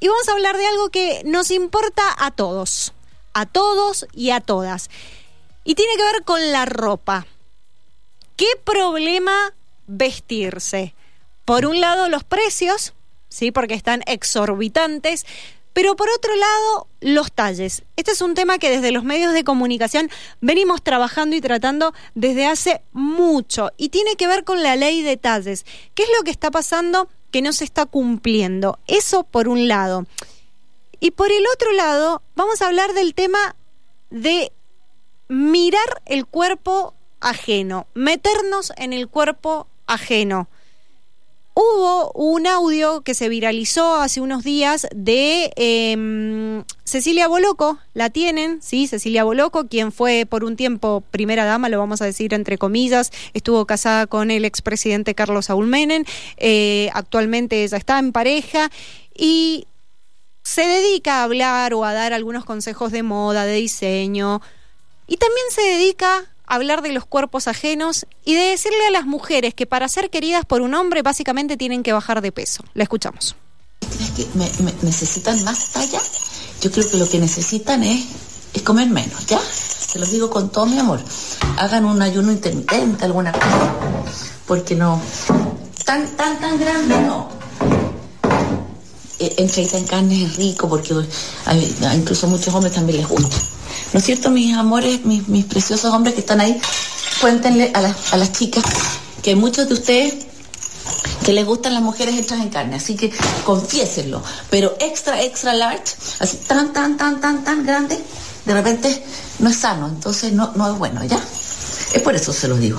y vamos a hablar de algo que nos importa a todos, a todos y a todas. Y tiene que ver con la ropa. ¿Qué problema vestirse? Por un lado, los precios, ¿sí? Porque están exorbitantes. Pero por otro lado, los talles. Este es un tema que desde los medios de comunicación venimos trabajando y tratando desde hace mucho y tiene que ver con la ley de talles. ¿Qué es lo que está pasando que no se está cumpliendo? Eso por un lado. Y por el otro lado, vamos a hablar del tema de mirar el cuerpo ajeno, meternos en el cuerpo ajeno. Hubo un audio que se viralizó hace unos días de em, Cecilia Boloco, la tienen, ¿sí? Cecilia Boloco, quien fue por un tiempo primera dama, lo vamos a decir entre comillas, estuvo casada con el expresidente Carlos Saúl Menem, eh, actualmente ella está en pareja y se dedica a hablar o a dar algunos consejos de moda, de diseño, y también se dedica hablar de los cuerpos ajenos y de decirle a las mujeres que para ser queridas por un hombre básicamente tienen que bajar de peso. La escuchamos. ¿Crees que necesitan más talla? Yo creo que lo que necesitan es, es comer menos, ¿ya? Se los digo con todo mi amor. Hagan un ayuno intermitente, alguna cosa. Porque no. Tan, tan, tan grande no. Eh, en carne es rico porque incluso a muchos hombres también les gusta. ¿No es cierto, mis amores, mis, preciosos hombres que están ahí? Cuéntenle a, a las chicas que muchos de ustedes que les gustan las mujeres hechas en carne, así que confiésenlo, pero extra, extra large, así tan, tan, tan, tan, tan grande, de repente no es sano, entonces no, no es bueno, ¿ya? Es por eso se los digo.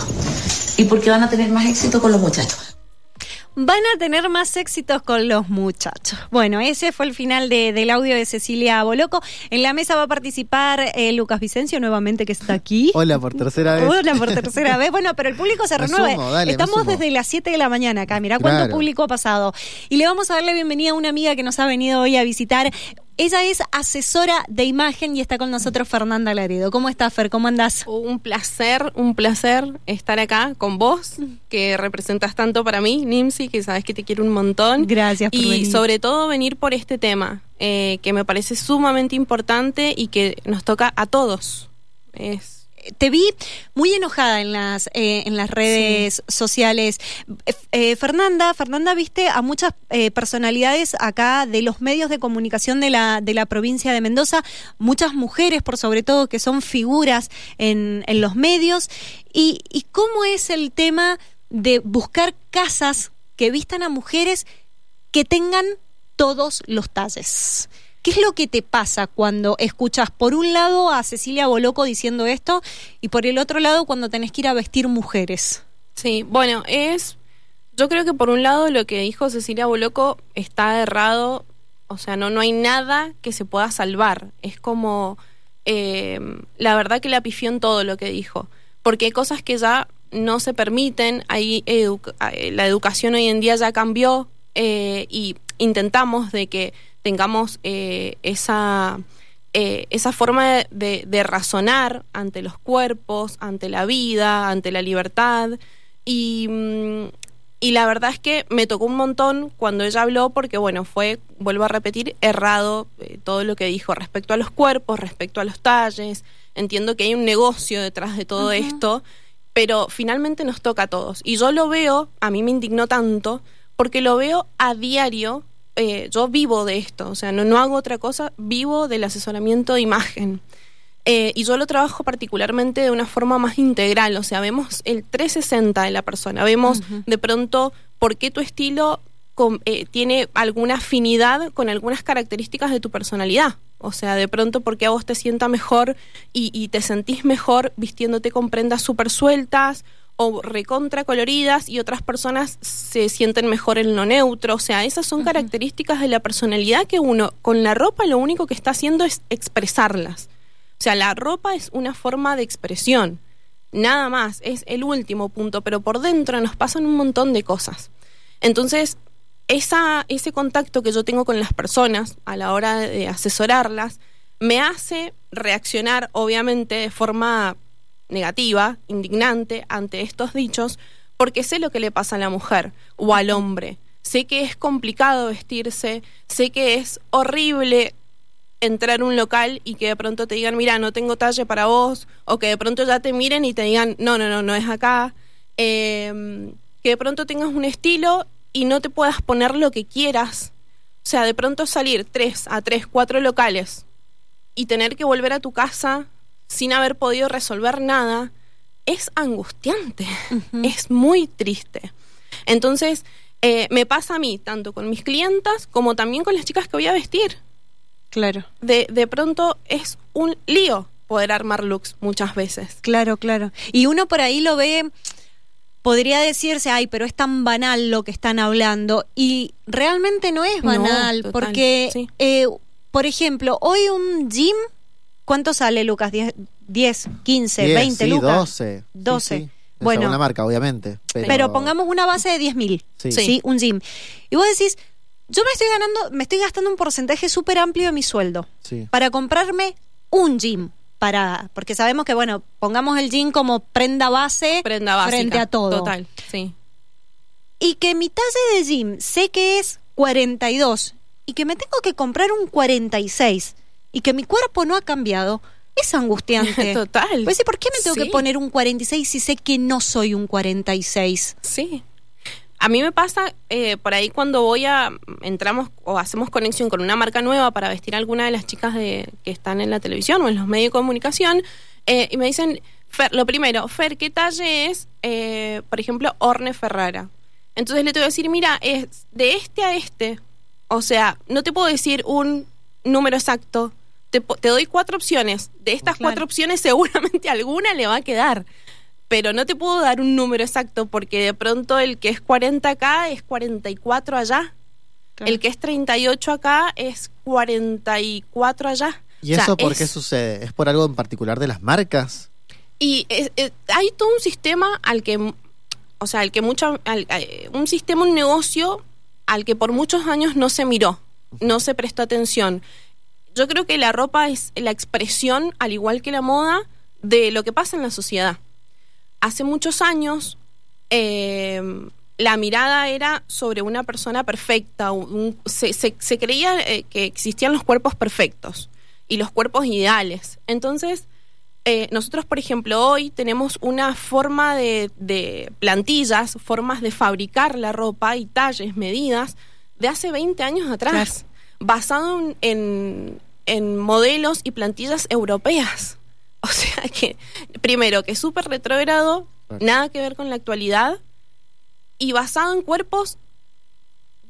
Y porque van a tener más éxito con los muchachos van a tener más éxitos con los muchachos. Bueno, ese fue el final del audio de Cecilia Boloco. En la mesa va a participar eh, Lucas Vicencio nuevamente que está aquí. Hola por tercera vez. Hola por tercera vez. Bueno, pero el público se renueva. Estamos desde las 7 de la mañana acá. Mirá cuánto público ha pasado. Y le vamos a darle bienvenida a una amiga que nos ha venido hoy a visitar. Ella es asesora de imagen y está con nosotros Fernanda Laredo. ¿Cómo estás, Fer? ¿Cómo andás? Un placer, un placer estar acá con vos, que representas tanto para mí, Nimsi, que sabes que te quiero un montón. Gracias por Y sobre todo venir por este tema, eh, que me parece sumamente importante y que nos toca a todos. Es te vi muy enojada en las, eh, en las redes sociales. Eh, eh, Fernanda, Fernanda, viste a muchas personalidades acá de los medios de comunicación de la, de la provincia de Mendoza, muchas mujeres por sobre todo que son figuras en, en los medios. Y, ¿Y cómo es el tema de buscar casas que vistan a mujeres que tengan todos los talles? ¿Qué es lo que te pasa cuando escuchas por un lado a Cecilia Boloco diciendo esto y por el otro lado cuando tenés que ir a vestir mujeres? Sí, bueno, es. Yo creo que por un lado lo que dijo Cecilia Boloco está errado. O sea, no, no hay nada que se pueda salvar. Es como. Eh, la verdad que la pifió en todo lo que dijo. Porque hay cosas que ya no se permiten. Ahí eh, la educación hoy en día ya cambió eh, y intentamos de que tengamos eh, esa, eh, esa forma de, razonar ante los cuerpos, ante la vida, ante la libertad. Y, mm, y la verdad es que me tocó un montón cuando ella habló porque, bueno, fue, vuelvo a repetir, errado eh, todo lo que dijo respecto a los cuerpos, respecto a los talles. Entiendo que hay un negocio detrás de todo esto, pero finalmente nos toca a todos. Y yo lo veo, a mí me indignó tanto, porque lo veo a diario eh, yo vivo de esto, o sea, no, no hago otra cosa, vivo del asesoramiento de imagen. Eh, y yo lo trabajo particularmente de una forma más integral, o sea, vemos el 360 de la persona, vemos de pronto por qué tu estilo eh, tiene alguna afinidad con algunas características de tu personalidad. O sea, de pronto porque a vos te sienta mejor y, y te sentís mejor vistiéndote con prendas súper sueltas o recontra coloridas y otras personas se sienten mejor en lo neutro. O sea, esas son características de la personalidad que uno con la ropa lo único que está haciendo es expresarlas. O sea, la ropa es una forma de expresión. Nada más, es el último punto, pero por dentro nos pasan un montón de cosas. Entonces, esa, ese contacto que yo tengo con las personas a la hora de asesorarlas me hace reaccionar, obviamente, de forma negativa, indignante ante estos dichos, porque sé lo que le pasa a la mujer o al hombre. sé que es complicado vestirse, sé que es horrible entrar a un local y que de pronto te digan, mira, no tengo talle para vos, o que de pronto ya te miren y te digan, no, no, no, no es acá. Eh, que de pronto tengas un estilo y no te puedas poner lo que quieras. O sea, de pronto salir tres a tres, cuatro locales y tener que volver a tu casa sin haber podido resolver nada, es angustiante, es muy triste. Entonces, eh, me pasa a mí, tanto con mis clientas como también con las chicas que voy a vestir. Claro. De, de pronto es un lío poder armar looks muchas veces. Claro, claro. Y uno por ahí lo ve, podría decirse, ay, pero es tan banal lo que están hablando. Y realmente no es No, banal, total, porque, sí. eh, por ejemplo, hoy un gym, ¿cuánto sale, Lucas? ¿10, 10 15, 10, 20 sí, lucas? 12. 12. Sí, sí. Bueno. La marca, obviamente. Pero, Pero pongamos una base de 10 mil, Sí. sí. Un gym. Y vos decís, yo me estoy ganando, me estoy gastando un porcentaje súper amplio de mi sueldo Sí. para comprarme un gym. Para, porque sabemos que, bueno, pongamos el gym como prenda base Prenda básica. frente a todo. Total, sí. Y que mi talle de gym sé que es 42 y que me tengo que comprar un 46 y que mi cuerpo no ha cambiado, es angustiante. Total. Pues sí, ¿por qué me tengo Sí. que poner un 46 si sé que no soy un 46? Sí. A mí me pasa eh, por ahí cuando voy a entramos o hacemos conexión con una marca nueva para vestir a alguna de las chicas de, que están en la televisión o en los medios de comunicación eh, y me dicen Fer, lo primero, Fer, ¿qué talle es, eh, por ejemplo, Orne Ferrara? Entonces le tengo que decir, mira, es de este a este. O sea, no te puedo decir un número exacto. Te, po- te doy cuatro opciones. De estas Claro. cuatro opciones seguramente alguna le va a quedar. Pero no te puedo dar un número exacto porque de pronto el que es 40 acá es 44 allá. El que es 38 acá es 44 allá. ¿Y O sea, eso por es- qué sucede? ¿Es por algo en particular de las marcas? Y es- es- hay todo un sistema al que, o sea, al que mucho, al- eh, un sistema, un negocio al que por muchos años no se miró, no se prestó atención. Yo creo que la ropa es la expresión, al igual que la moda, de lo que pasa en la sociedad. Hace muchos años, eh, la mirada era sobre una persona perfecta. un- se, se- se creía eh, que existían los cuerpos perfectos y los cuerpos ideales. Entonces, eh, nosotros, por ejemplo, hoy tenemos una forma de, de plantillas, formas de fabricar la ropa y talles, medidas, de hace 20 años atrás, basado en, en- modelos y plantillas europeas. O sea que, primero, que es súper retrógrado, Claro. nada que ver con la actualidad, y basado en cuerpos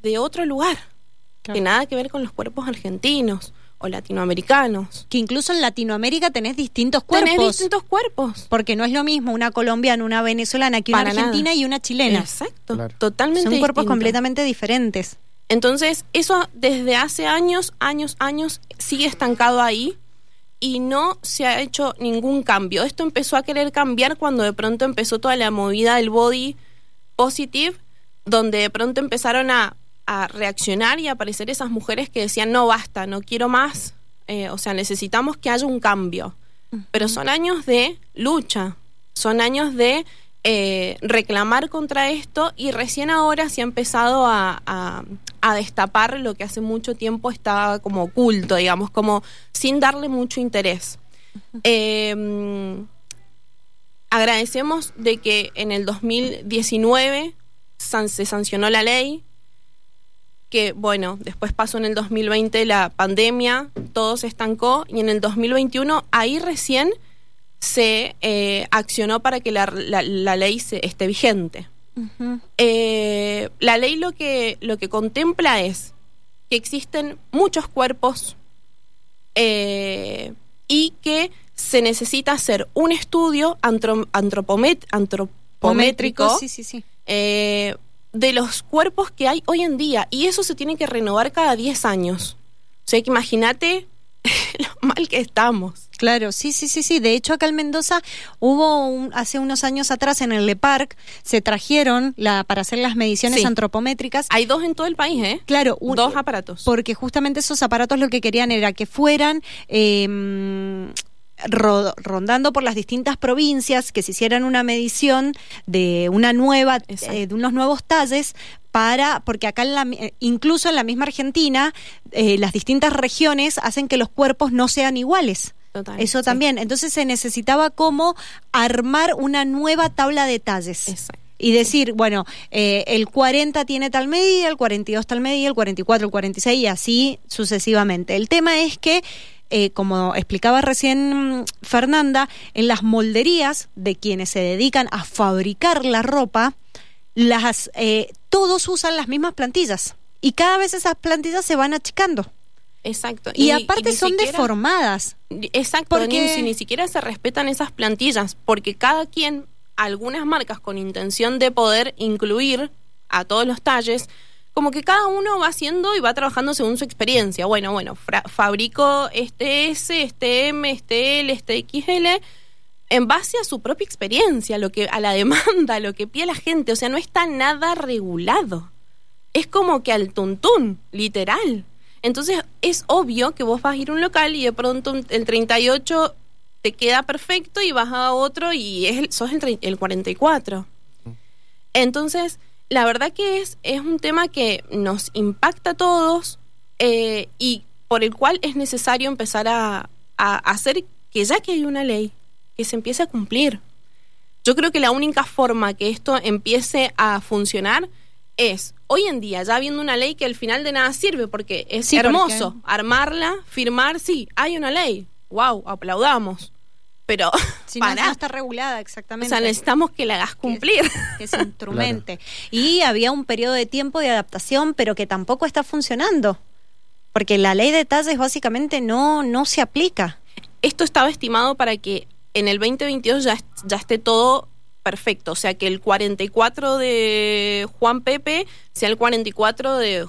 de otro lugar, que nada que ver con los cuerpos argentinos o latinoamericanos. Que incluso en Latinoamérica tenés distintos cuerpos. Tenés distintos cuerpos. Porque no es lo mismo una colombiana, una venezolana que una Para nada. argentina y una chilena. Exacto, Claro. totalmente Son cuerpos distinto. completamente diferentes. Entonces, eso desde hace años, años, años sigue estancado ahí y no se ha hecho ningún cambio. Esto empezó a querer cambiar cuando de pronto empezó toda la movida del body positive, donde de pronto empezaron a, a reaccionar y a aparecer esas mujeres que decían, no basta, no quiero más, eh, o sea, necesitamos que haya un cambio. Pero son años de lucha, son años de eh, reclamar contra esto y recién ahora se ha empezado a, a- a destapar lo que hace mucho tiempo estaba como oculto, digamos, como sin darle mucho interés. Eh, agradecemos de que en el 2019 san- se sancionó la ley, que bueno, después pasó en el 2020 la pandemia, todo se estancó y en el 2021 ahí recién se eh, accionó para que la, la- la ley se, esté vigente. Eh, la ley lo que, lo que contempla es que existen muchos cuerpos eh, y que se necesita hacer un estudio antro- antropomet- antropométrico Sí, sí, sí. de los cuerpos que hay hoy en día y eso se tiene que renovar cada 10 años. O sea que imagínate lo mal que estamos. Claro, sí, sí, sí, sí. De hecho, acá en Mendoza hubo un- hace unos años atrás en el Le Parc se trajeron la, para hacer las mediciones Sí. antropométricas. Hay dos en todo el país, ¿eh? Claro, un- dos aparatos. porque justamente esos aparatos lo que querían era que fueran eh, ro- rondando por las distintas provincias, que se hicieran una medición de una nueva, eh, de unos nuevos talles para, porque acá en la, eh, incluso en la misma Argentina, eh, las distintas regiones hacen que los cuerpos no sean iguales. Total, Eso sí. también. Entonces se necesitaba como armar una nueva tabla de talles. Exacto. Y decir, bueno, eh, el 40 tiene tal medida, el 42 tal medida, el 44, el 46 y así sucesivamente. El tema es que, eh, como explicaba recién mm, Fernanda, en las molderías de quienes se dedican a fabricar la ropa, las eh, todos usan las mismas plantillas y cada vez esas plantillas se van achicando. Exacto. Y, aparte son siquiera- deformadas. Exacto, Porque- ni, si ni siquiera se respetan esas plantillas, porque cada quien, algunas marcas con intención de poder incluir a todos los talles, como que cada uno va haciendo y va trabajando según su experiencia. Bueno, bueno, fabrico este S, este M, este L, este XL, en base a su propia experiencia, lo que, a la demanda, lo que pide la gente. O sea, no está nada regulado. Es como que al tuntún, literal. Entonces es obvio que vos vas a ir a un local y de pronto el 38 te queda perfecto y vas a otro y es el, sos el 44. Entonces, la verdad que es, es un tema que nos impacta a todos eh, y por el cual es necesario empezar a, a hacer que ya que hay una ley, que se empiece a cumplir. Yo creo que la única forma que esto empiece a funcionar es, hoy en día, ya habiendo una ley que al final de nada sirve, porque es Sí, hermoso porque- armarla, firmar, sí, hay una ley, wow, aplaudamos, pero Si no, pará. no está regulada o exactamente. sea, necesitamos que la hagas cumplir. que se instrumente. Y había un periodo de tiempo de adaptación, pero que tampoco está funcionando. Porque la ley de talles básicamente no, no se aplica. Esto estaba estimado para que en el 2022 ya, ya esté todo perfecto, o sea, que el 44 de Juan Pepe sea el 44 de,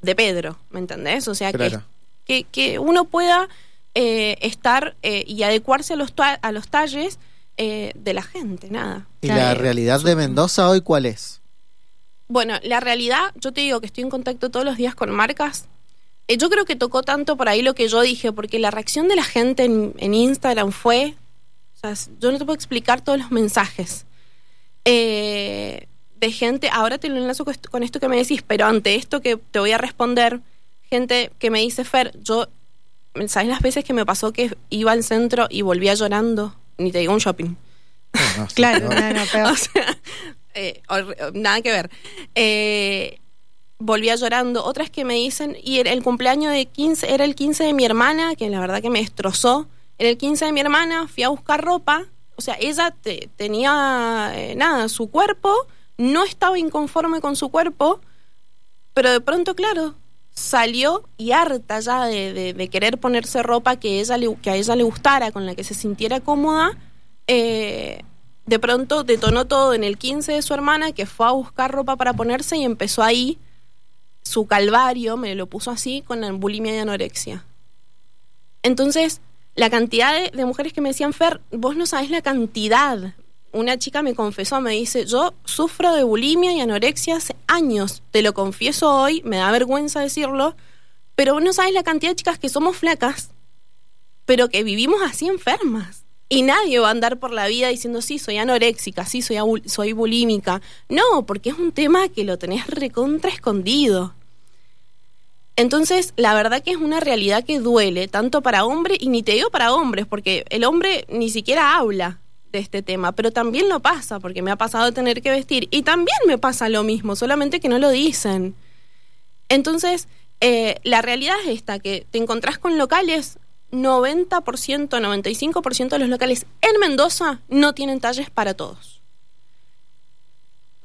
de Pedro, ¿me entendés? O sea, que, Claro. que, que uno pueda eh, estar eh, y adecuarse a los, a los talles eh, de la gente, nada. ¿Y la Eh, realidad de Mendoza hoy cuál es? Bueno, la realidad, yo te digo que estoy en contacto todos los días con marcas. Eh, yo creo que tocó tanto por ahí lo que yo dije, porque la reacción de la gente en, en Instagram fue, o sea, s- yo no te puedo explicar todos los mensajes eh, de gente, ahora te lo enlazo con esto, que me decís, pero ante esto que te voy a responder, gente que me dice, Fer, yo, ¿sabes las veces que me pasó que iba al centro y volvía llorando? Ni te digo un shopping. No, no, sí, Claro, no. peor. O sea, eh, nada que ver. Eh, volvía llorando. Otras que me dicen, y era el cumpleaños de 15, era el 15 de mi hermana, que la verdad que me destrozó. Era el 15 de mi hermana, fui a buscar ropa. O sea, ella te- tenía, eh, nada, su cuerpo, no estaba inconforme con su cuerpo, pero de pronto, claro, salió y harta ya de, querer ponerse ropa que, ella le, que a ella le gustara, con la que se sintiera cómoda, eh, de pronto detonó todo en el 15 de su hermana, que fue a buscar ropa para ponerse y empezó ahí su calvario, me lo puso así, con bulimia y anorexia. Entonces, la cantidad de, mujeres que me decían, Fer, vos no sabés la cantidad. Una chica me confesó, me dice, yo sufro de bulimia y anorexia hace años, te lo confieso hoy, me da vergüenza decirlo, pero vos no sabes la cantidad de chicas que somos flacas, pero que vivimos así enfermas. Y nadie va a andar por la vida diciendo, sí, soy anoréxica, sí, soy, soy bulímica. No, porque es un tema que lo tenés recontra escondido. Entonces, la verdad que es una realidad que duele, tanto para hombres, y ni te digo para hombres, porque el hombre ni siquiera habla de este tema, pero también lo pasa, porque me ha pasado tener que vestir, y también me pasa lo mismo, solamente que no lo dicen. Entonces, eh, la realidad es esta, que te encontrás con locales, 90%, 95% de los locales en Mendoza no tienen talles para todos.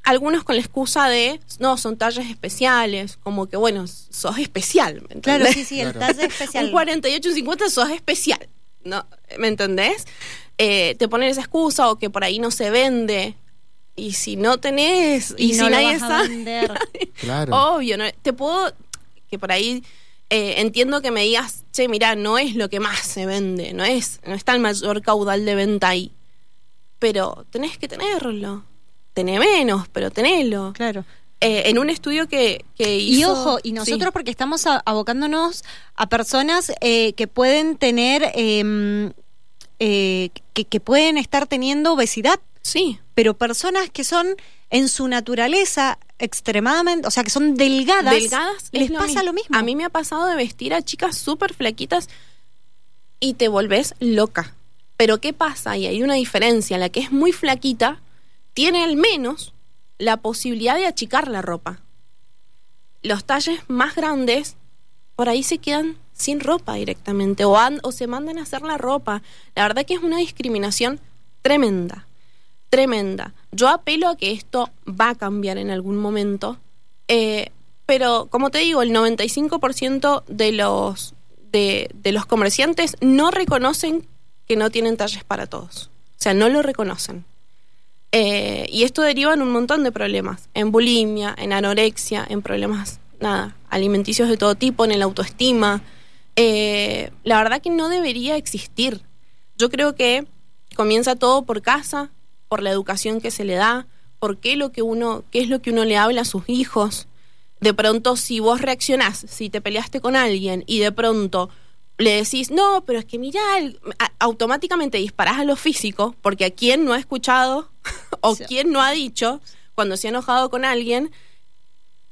Algunos con la excusa de, no, son talles especiales, como que, bueno, sos especial. ¿me Claro, sí, sí, el Claro. talle especial. Un 48, un 50 sos especial. ¿no? ¿Me entendés? Eh, te ponen esa excusa o que por ahí no se vende. Y si no tenés, y, y si no lo nadie vas a sabe, vender. Claro. obvio, ¿no? te puedo, que por ahí eh, entiendo que me digas, che, mira, no es lo que más se vende, no es, no está el mayor caudal de venta ahí. Pero tenés que tenerlo. Tené menos, pero tenelo. Claro. Eh, en un estudio que, que hizo... Y ojo, y nosotros Sí. porque estamos a- abocándonos a personas eh, que pueden tener, eh, eh, que, que pueden estar teniendo obesidad, Sí, pero personas que son en su naturaleza extremadamente, o sea, que son delgadas, delgadas les lo pasa lo mismo. A mí me ha pasado de vestir a chicas súper flaquitas y te volvés loca. Pero ¿qué pasa? Y hay una diferencia. La que es muy flaquita tiene al menos la posibilidad de achicar la ropa. Los talles más grandes por ahí se quedan sin ropa directamente o, se mandan a hacer la ropa. La verdad que es una discriminación tremenda, tremenda. Yo apelo a que esto va a cambiar en algún momento, eh, pero como te digo, el 95% de los, de, de los comerciantes no reconocen que no tienen talles para todos. O sea, no lo reconocen. Eh, y esto deriva en un montón de problemas, en bulimia, en anorexia, en problemas, nada, alimenticios de todo tipo, en el autoestima. Eh, la verdad que no debería existir. Yo creo que comienza todo por casa, por la educación que se le da, por qué, lo que uno, qué es lo que uno le habla a sus hijos. De pronto, si vos reaccionás, si te peleaste con alguien y de pronto le decís, no, pero es que mira, automáticamente disparás a lo físico, porque a quien no ha escuchado o Sí. quien no ha dicho cuando se ha enojado con alguien,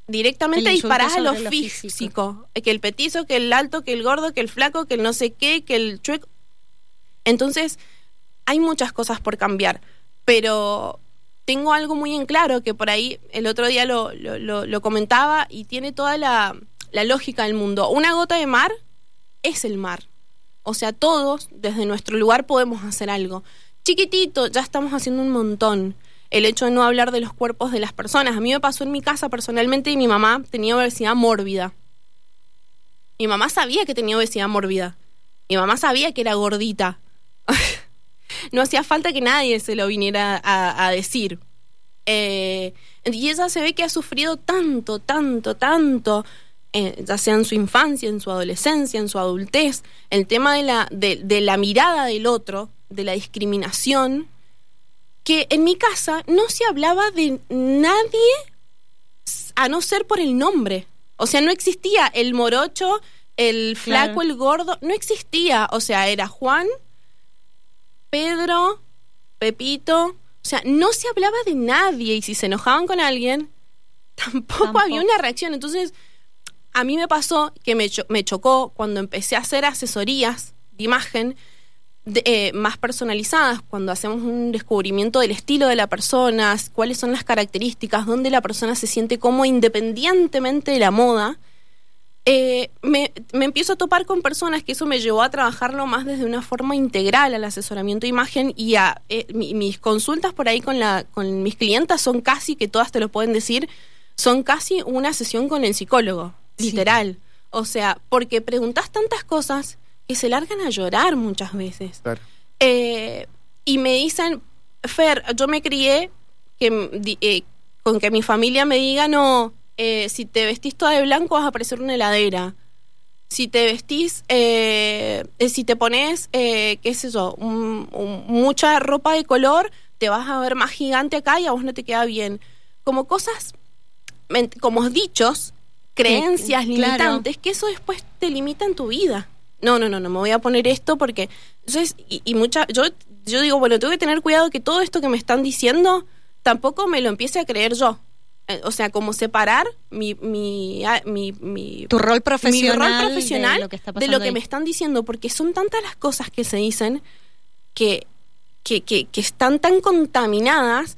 directamente disparás a lo lo físico. físico. Que el petizo, que el alto, que el gordo, que el flaco, que el no sé qué, que el chueco. Entonces, hay muchas cosas por cambiar, pero tengo algo muy en claro que por ahí el otro día lo, lo- lo- lo comentaba y tiene toda la, la lógica del mundo. Una gota de mar es el mar. O sea, todos desde nuestro lugar podemos hacer algo. Chiquitito, ya estamos haciendo un montón. El hecho de no hablar de los cuerpos de las personas. A mí me pasó en mi casa personalmente y mi mamá tenía obesidad mórbida. Mi mamá sabía que tenía obesidad mórbida. Mi mamá sabía que era gordita. no hacía falta que nadie se lo viniera a, decir. Eh, y ella se ve que ha sufrido tanto, tanto, tanto, eh, ya sea en su infancia, en su adolescencia, en su adultez, el tema de la, de, de la mirada del otro, de la discriminación, que en mi casa no se hablaba de nadie a no ser por el nombre. O sea, no existía el morocho, el flaco, Claro. el gordo, no existía. O sea, era Juan, Pedro, Pepito. O sea, no se hablaba de nadie y si se enojaban con alguien, tampoco, Tampoco. había una reacción. Entonces, a mí me pasó que me, me chocó cuando empecé a hacer asesorías de imagen de- eh, más personalizadas, cuando hacemos un descubrimiento del estilo de la persona, cuáles son las características, dónde la persona se siente como independientemente de la moda, eh, me, me empiezo a topar con personas que eso me llevó a trabajarlo más desde una forma integral al asesoramiento de imagen y a eh, mi- mis consultas por ahí con, la, con mis clientas son casi, que todas te lo pueden decir, son casi una sesión con el psicólogo, Sí. literal. O sea, porque preguntas tantas cosas que se largan a llorar muchas veces. Claro. Eh, y me dicen, Fer, yo me crié que, eh, con que mi familia me diga, no, eh, si te vestís toda de blanco vas a parecer una heladera. Si te vestís, eh, eh, si te pones, eh, qué sé yo, un- un- mucha ropa de color, te vas a ver más gigante acá y a vos no te queda bien. Como cosas, como dichos, creencias claro. limitantes, que eso después te limita en tu vida. No, no, no, no me voy a poner esto porque. Entonces, y, y mucha. Yo, yo digo, bueno, tengo que tener cuidado que todo esto que me están diciendo tampoco me lo empiece a creer yo. Eh, O sea, como separar mi, mi, mi, mi, Tu rol mi profesional, rol profesional de lo que está de lo que me están diciendo, porque son tantas las cosas que se dicen que, que, que, que están tan contaminadas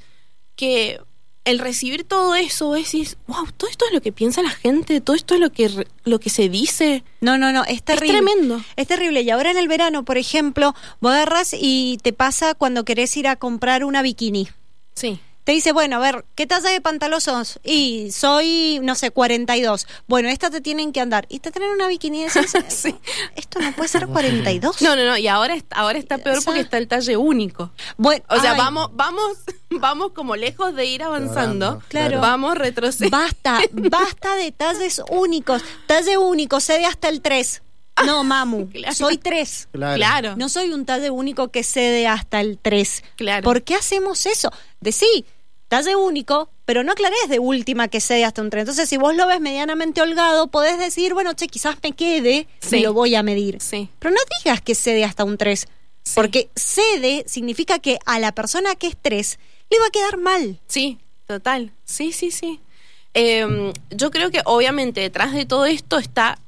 que el recibir todo eso, es decir, wow, todo esto es lo que piensa la gente, todo esto es lo que, lo que se dice. No, no, no, es terrible. tremendo. Es terrible. Y ahora en el verano, por ejemplo, vos agarras y te pasa cuando querés ir a comprar una bikini. Sí. Te dice, bueno, a ver, ¿qué talla de pantalón sos? Y soy, no sé, 42. Bueno, esta te tienen que andar. Y te traen una bikini decís, Sí. esto no puede ser 42. No, no, no, y ahora, ahora está peor O sea- porque está el talle único. Bueno, O sea, ay, vamos, vamos, vamos como lejos de ir avanzando. Claro. Vamos retrocediendo. Basta, basta de talles únicos. Talle único, cede hasta el 3. No, mamu, Claro. soy 3. Claro. Claro. No soy un talle único que cede hasta el 3. Claro. ¿Por qué hacemos eso? De sí, talle único, pero no aclarés de última que cede hasta un 3. Entonces, si vos lo ves medianamente holgado, podés decir, bueno, che, quizás me quede Sí. y lo voy a medir. Sí. Pero no digas que cede hasta un 3. Sí. Porque cede significa que a la persona que es 3 le va a quedar mal. Sí, total. Sí, sí, sí. Eh, yo creo que obviamente detrás de todo esto está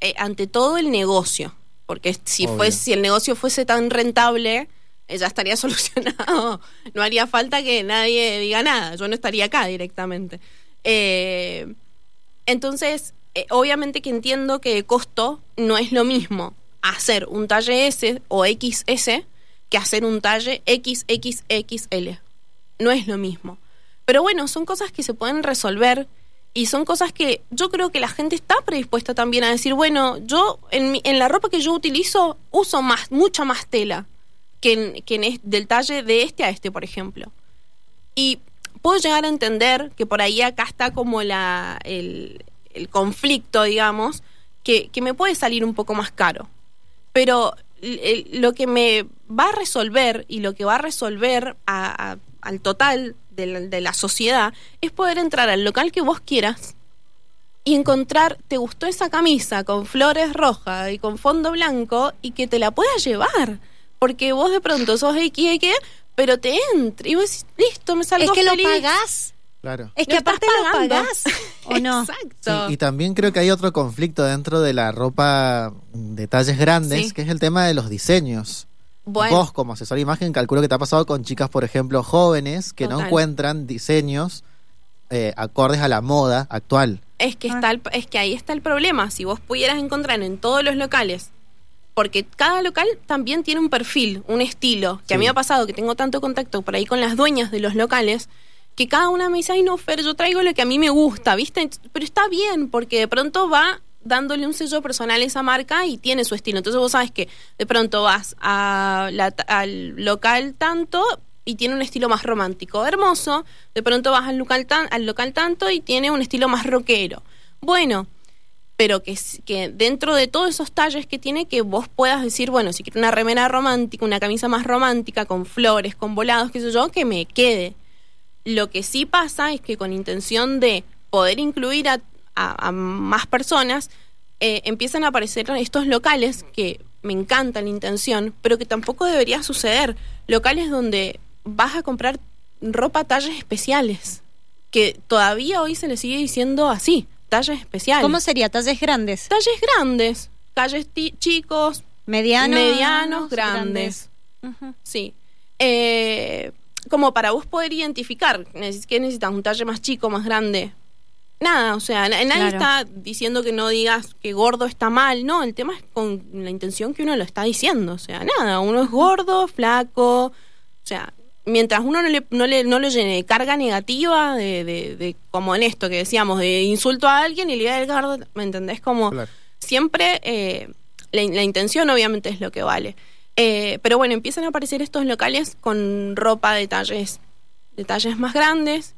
eh, ante todo el negocio, porque si, Obvio. fuese, si el negocio fuese tan rentable, ya estaría solucionado. No haría falta que nadie diga nada, yo no estaría acá directamente. Eh, entonces, eh, obviamente que entiendo que costo no es lo mismo hacer un talle S o XS que hacer un talle XXXL. No es lo mismo. Pero bueno, son cosas que se pueden resolver y son cosas que yo creo que la gente está predispuesta también a decir, bueno, yo en, mi- en la ropa que yo utilizo uso más, mucha más tela que, en- es- del talle de este a este, por ejemplo. Y puedo llegar a entender que por ahí acá está como la, el, el conflicto, digamos, que, que me puede salir un poco más caro. Pero lo que me va a resolver y lo que va a resolver a- al total de la, de la sociedad es poder entrar al local que vos quieras y encontrar, te gustó esa camisa con flores rojas y con fondo blanco y que te la puedas llevar. Porque vos de pronto sos XX, pero te entra y vos decís, listo, me salgo Es que lo feliz". pagás. Claro. Es que Lo estás aparte lo pagando. pagás. ¿O no? Exacto. Sí, y también creo que hay otro conflicto dentro de la ropa de talles grandes, Sí. que es el tema de los diseños. Bueno, Vos como asesor de imagen calculo que te ha pasado con chicas, por ejemplo, jóvenes que no Total. encuentran diseños eh, acordes a la moda actual. Es que, está el- es que ahí está el problema. Si vos pudieras encontrar en todos los locales, porque cada local también tiene un perfil, un estilo, que a mí me ha pasado que tengo tanto contacto por ahí con las dueñas de los locales, que cada una me dice, ay no, Fer, yo traigo lo que a mí me gusta, ¿viste? Pero está bien, porque de pronto va dándole un sello personal a esa marca y tiene su estilo. Entonces vos sabes que de pronto vas a la- al local tanto y tiene un estilo más romántico, hermoso. De pronto vas al local, tan, al local tanto y tiene un estilo más rockero. Bueno, pero que, que dentro de todos esos talles que tiene, que vos puedas decir, bueno, si quiero una remera romántica, una camisa más romántica, con flores, con volados, qué sé yo, que me quede. Lo que sí pasa es que con intención de poder incluir a, a- más personas, eh, empiezan a aparecer estos locales que me encanta la intención, pero que tampoco debería suceder. Locales donde vas a comprar ropa talles especiales, que todavía hoy se le sigue diciendo así, talles especiales. ¿Cómo sería? ¿Talles grandes? Talles grandes, talles chicos, ¿Medianos? medianos, grandes. Sí. Eh, como para vos poder identificar, ¿qué necesitas? ¿Un talle más chico, más grande? Nada, o sea, na- nadie Claro. está diciendo que no digas que gordo está mal, no, el tema es con la intención que uno lo está diciendo, o sea, nada, uno es gordo, flaco, o sea, mientras uno no le, no le, no le llene de carga negativa, de, de, de- como en esto que decíamos, de insulto a alguien y le diga el gordo, ¿me entendés? Como Claro. siempre eh, la, la intención obviamente es lo que vale. Eh, pero bueno, empiezan a aparecer estos locales con ropa de talles, de talles más grandes,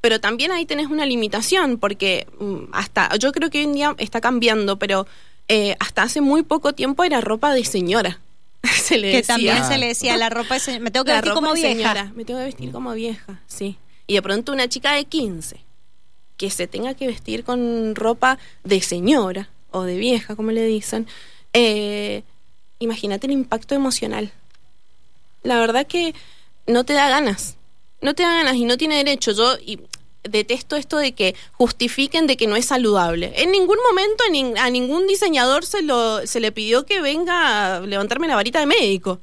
pero también ahí tenés una limitación, porque mm, hasta, yo creo que hoy en día está cambiando, pero eh, hasta hace muy poco tiempo era ropa de señora. se le Que decía. también se le decía la ropa es- me tengo que La vestir como de vieja. señora, me tengo que vestir como vieja, sí. Y de pronto una chica de 15 que se tenga que vestir con ropa de señora o de vieja, como le dicen, eh, imagínate el impacto emocional. La verdad que no te da ganas, no te da ganas y no tiene derecho. Yo y detesto esto de que justifiquen de que no es saludable. En ningún momento a, nin- a ningún diseñador se, lo, se le pidió que venga a levantarme la varita de médico.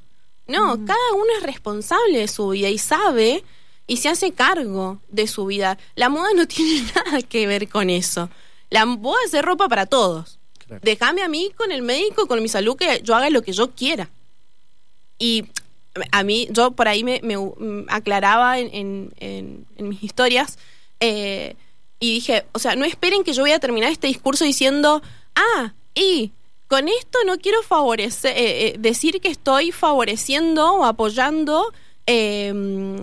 No, cada uno es responsable de su vida y sabe y se hace cargo de su vida. La moda no tiene nada que ver con eso. La voy a hacer ropa para todos. Claro. Déjame a mí con el médico, con mi salud, que yo haga lo que yo quiera. Y a mí, yo por ahí me, me, aclaraba en, en- en- en mis historias eh, y dije, o sea, no esperen que yo voy a terminar este discurso diciendo, ah, y con esto no quiero favorecer, eh, eh, decir que estoy favoreciendo o apoyando eh, mm,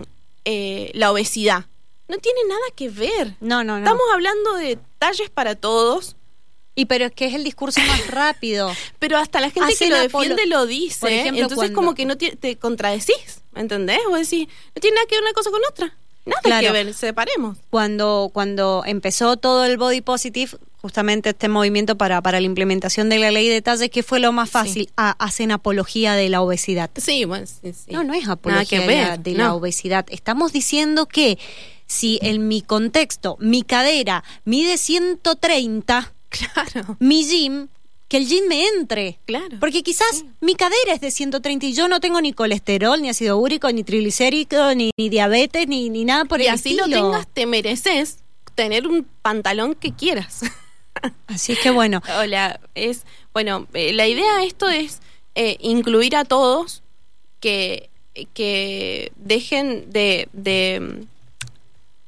eh, la obesidad. No tiene nada que ver. No, no, no. Estamos hablando de talles para todos, Y pero es que es el discurso más rápido. pero hasta la gente que lo defiende lo dice. Por ejemplo, entonces cuando- como que no ti- te contradecís, ¿me ¿entendés? Vos decís, no tiene nada que ver una cosa con otra. Nada Claro. que ver, separemos. Cuando, cuando empezó todo el body positive, justamente este movimiento para, para la implementación de la ley de talles, ¿qué fue lo más fácil? Ah, hacen apología de la obesidad. Sí, bueno, sí, sí. No, no es apología de, la, la obesidad. Estamos diciendo que si en mi contexto mi cadera mide 130, Claro. mi jean, que el jean me entre. Claro. Porque quizás mi cadera es de 130 y yo no tengo ni colesterol, ni ácido úrico, ni triglicérido, ni, ni diabetes, ni, ni nada por y el así estilo. lo tengas, te mereces tener un pantalón que quieras. Así es que bueno, Hola, es bueno, eh, la idea de esto es eh, incluir a todos que, que dejen de, de,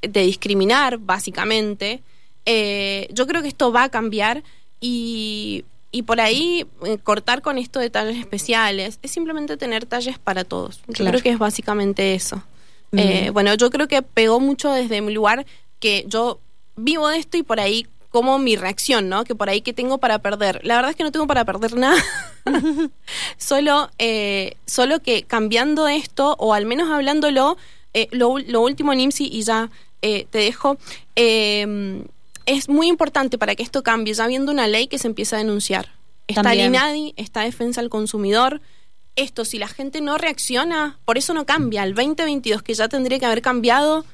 de discriminar, básicamente. Eh, yo creo que esto va a cambiar y, y por ahí eh, cortar con esto de talles especiales es simplemente tener talles para todos. Yo Claro. creo que es básicamente eso. Mm. Eh, bueno, yo creo que pegó mucho desde mi lugar que yo vivo de esto y por ahí como mi reacción, ¿no? Que por ahí que tengo para perder. La verdad es que no tengo para perder nada. solo, eh, solo que cambiando esto, o al menos hablándolo, eh, lo, lo último, Nimsi, y ya eh, te dejo, eh, es muy importante para que esto cambie, ya viendo una ley que se empieza a denunciar. Está También. el INADI, está Defensa al Consumidor. Esto, si la gente no reacciona, por eso no cambia. El 2022, que ya tendría que haber cambiado,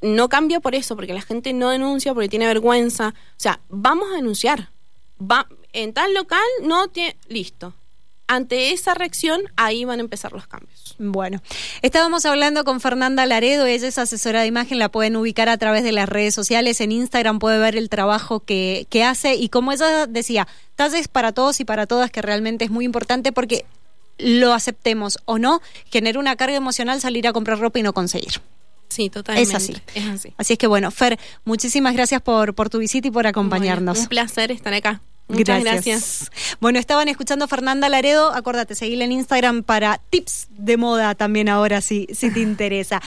no cambia por eso, porque la gente no denuncia, porque tiene vergüenza. O sea, vamos a denunciar. Va, en tal local no tiene. Listo. Ante esa reacción, ahí van a empezar los cambios. Bueno, estábamos hablando con Fernanda Laredo, ella es asesora de imagen, la pueden ubicar a través de las redes sociales, en Instagram puede ver el trabajo que, que hace y como ella decía, talles para todos y para todas, que realmente es muy importante porque lo aceptemos o no, genera una carga emocional salir a comprar ropa y no conseguir. Sí, totalmente. Es así. Es así. Así es que bueno, Fer, muchísimas gracias por, por tu visita y por acompañarnos. Bueno, un placer estar acá. Muchas gracias. Bueno, estaban escuchando a Fernanda Laredo. Acuérdate, seguirla en Instagram para tips de moda también ahora, si, si te interesa.